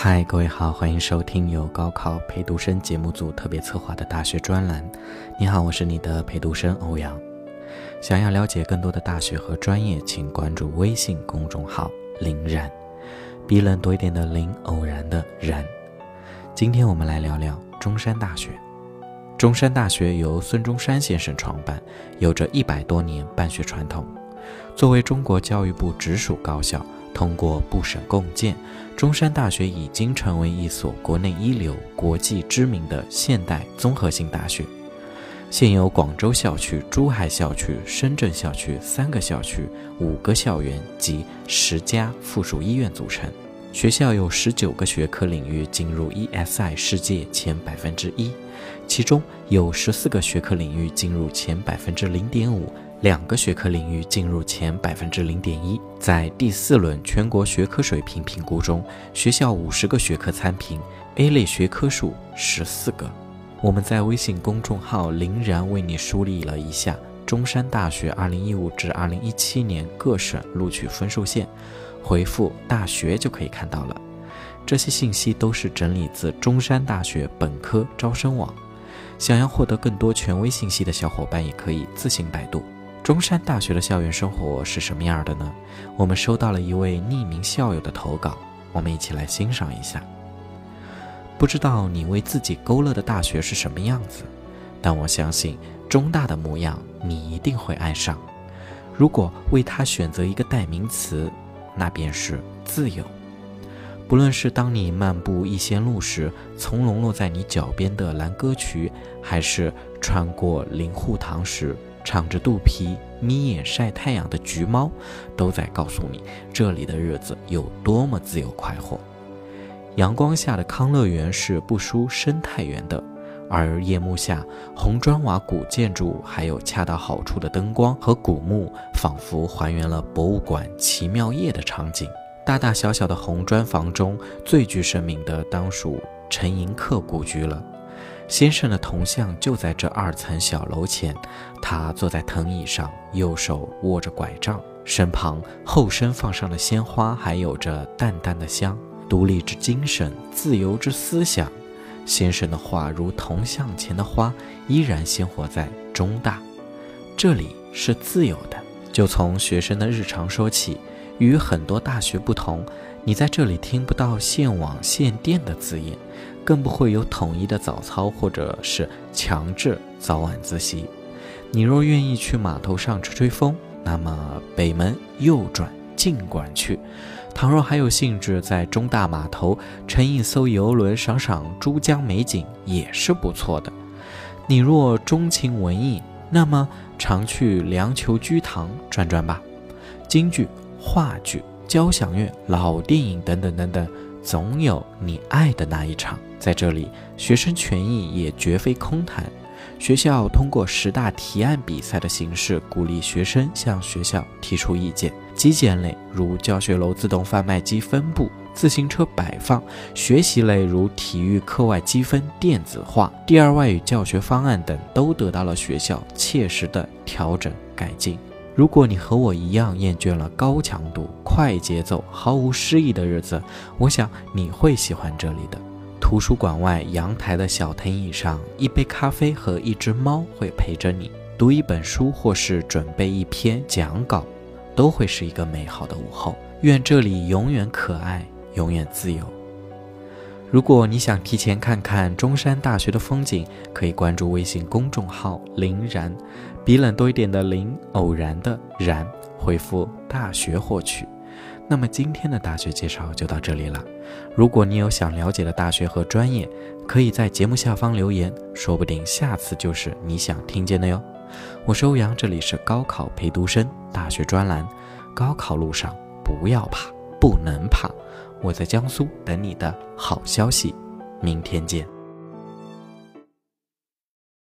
嗨，各位好，欢迎收听由高考陪读生节目组特别策划的大学专栏。你好，我是你的陪读生欧阳。想要了解更多的大学和专业，请关注微信公众号“林然”，比冷多一点的林，偶然的然。今天我们来聊聊中山大学。中山大学由孙中山先生创办，有着一百多年办学传统。作为中国教育部直属高校。通过部省共建，中山大学已经成为一所国内一流、国际知名的现代综合性大学。现有广州校区、珠海校区、深圳校区三个校区、五个校园及十家附属医院组成。学校有十九个学科领域进入 ESI 世界前百分之一，其中有十四个学科领域进入前百分之零点五。两个学科领域进入前百分之零点一，在第四轮全国学科水平评估中，学校五十个学科参评，A 类学科数十四个。我们在微信公众号“林然”为你梳理了一下中山大学二零一五至二零一七年各省录取分数线，回复“大学”就可以看到了。这些信息都是整理自中山大学本科招生网。想要获得更多权威信息的小伙伴，也可以自行百度。中山大学的校园生活是什么样的呢？我们收到了一位匿名校友的投稿，我们一起来欣赏一下。不知道你为自己勾勒的大学是什么样子，但我相信中大的模样你一定会爱上。如果为它选择一个代名词，那便是自由。不论是当你漫步逸仙路时，从容落在你脚边的蓝歌曲，还是穿过灵户堂时。敞着肚皮眯眼晒太阳的橘猫，都在告诉你这里的日子有多么自由快活。阳光下的康乐园是不输生态园的，而夜幕下红砖瓦古建筑还有恰到好处的灯光和古木，仿佛还原了博物馆奇妙夜的场景。大大小小的红砖房中最具盛名的，当属陈寅恪故居了。先生的铜像就在这二层小楼前，他坐在藤椅上，右手握着拐杖，身旁后身放上的鲜花还有着淡淡的香。独立之精神，自由之思想。先生的画如铜像前的花，依然鲜活在中大。这里是自由的。就从学生的日常说起，与很多大学不同，你在这里听不到限网限电的字眼。更不会有统一的早操，或者是强制早晚自习。你若愿意去码头上吹吹风，那么北门右转尽管去。倘若还有兴致在中大码头乘一艘游轮赏赏珠江美景，也是不错的。你若钟情文艺，那么常去梁球居堂转转吧。京剧、话剧、交响乐、老电影等等等等。总有你爱的那一场，在这里，学生权益也绝非空谈。学校通过十大提案比赛的形式，鼓励学生向学校提出意见。基建类如教学楼自动贩卖机分布、自行车摆放；学习类如体育课外积分电子化、第二外语教学方案等，都得到了学校切实的调整改进。如果你和我一样厌倦了高强度、快节奏、毫无诗意的日子，我想你会喜欢这里的。图书馆外阳台的小藤椅上，一杯咖啡和一只猫会陪着你读一本书，或是准备一篇讲稿，都会是一个美好的午后。愿这里永远可爱，永远自由。如果你想提前看看中山大学的风景，可以关注微信公众号“林然”，比冷多一点的林，偶然的然，回复“大学”获取。那么今天的大学介绍就到这里了。如果你有想了解的大学和专业，可以在节目下方留言，说不定下次就是你想听见的哟。我是欧阳，这里是高考陪读生大学专栏。高考路上不要怕，不能怕。我在江苏等你的好消息，明天见。